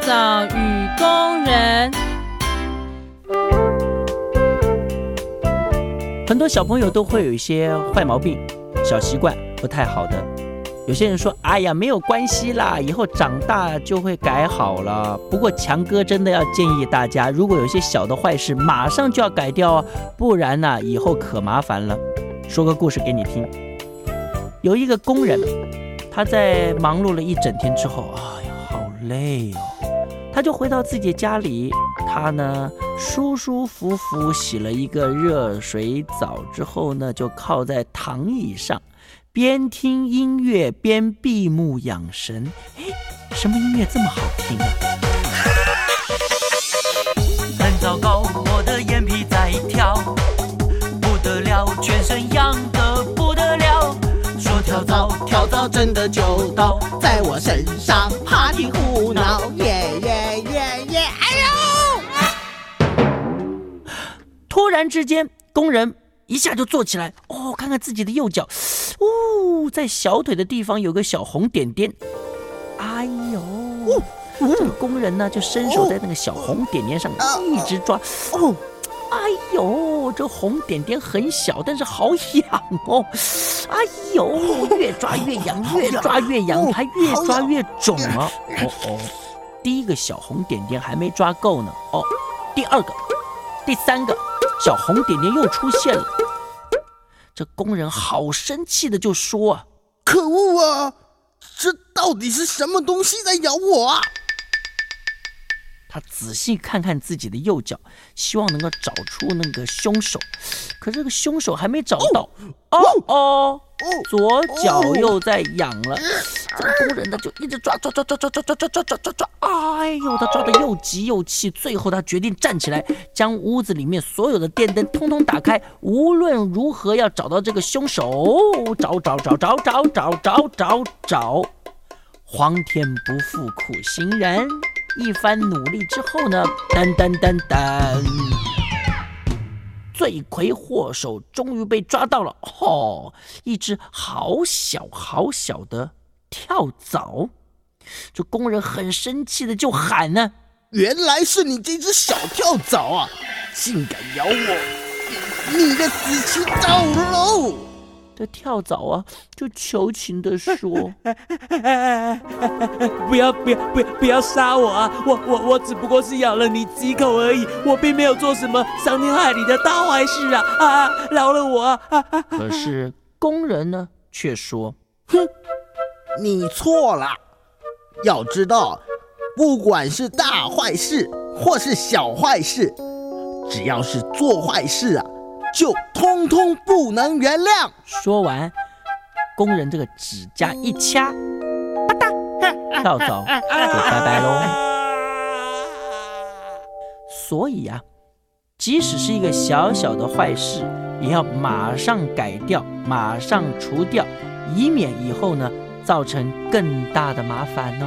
蚤与工人。很多小朋友都会有一些坏毛病、小习惯不太好的。有些人说：“哎呀，没有关系啦，以后长大就会改好了。”不过强哥真的要建议大家，如果有些小的坏事，马上就要改掉哦，不然呢，以后可麻烦了。说个故事给你听。有一个工人，他在忙碌了一整天之后，哎呀，好累哦，他就回到自己家里，他呢舒舒服服洗了一个热水澡之后呢，就靠在躺椅上，边听音乐边闭目养神。哎，什么音乐这么好听啊？说跳蚤，真的就到在我身上，party 胡闹，耶耶耶耶！哎呦！突然之间，工人一下就坐起来，哦，看看自己的右脚，哦，在小腿的地方有个小红点点，哎呦，这个工人呢就伸手在那个小红点点上一直抓，哦，哎呦，这红点点很小，但是好痒哦，哎呦，越抓越痒，越抓越痒，还越抓越肿啊，哦哦，第一个小红点点还没抓够呢，哦，第二个，第三个。小红点点又出现了，这工人好生气的就说：“，可恶啊！这到底是什么东西在咬我啊？”他仔细看看自己的右脚，希望能够找出那个凶手。可这个凶手还没找到。哦哦，左脚又在痒了。这个工人呢就一直抓抓抓抓抓抓抓抓抓抓抓抓。哎呦，他抓的又急又气。最后他决定站起来，将屋子里面所有的电灯通通打开。无论如何要找到这个凶手。找找找找找找找找找。皇天不负苦心人。一番努力之后呢，噔噔噔噔，罪魁祸首终于被抓到了。哦，一只好小好小的跳蚤。这工人很生气的就喊呢：“原来是你这只小跳蚤啊，竟敢咬我，你的死期到喽！”的跳蚤啊，就求情的说：“不要不要不要不要杀我啊！我我我只不过是咬了你几口而已，我并没有做什么伤天害理的大坏事啊！啊，饶了我啊！”可是工人呢，却说：“哼，你错了。要知道，不管是大坏事或是小坏事，只要是做坏事啊。”就通通不能原谅。说完，工人这个指甲一掐，吧嗒，跳蚤就拜拜喽。所以啊，即使是一个小小的坏事，也要马上改掉，马上除掉，以免以后呢造成更大的麻烦哦。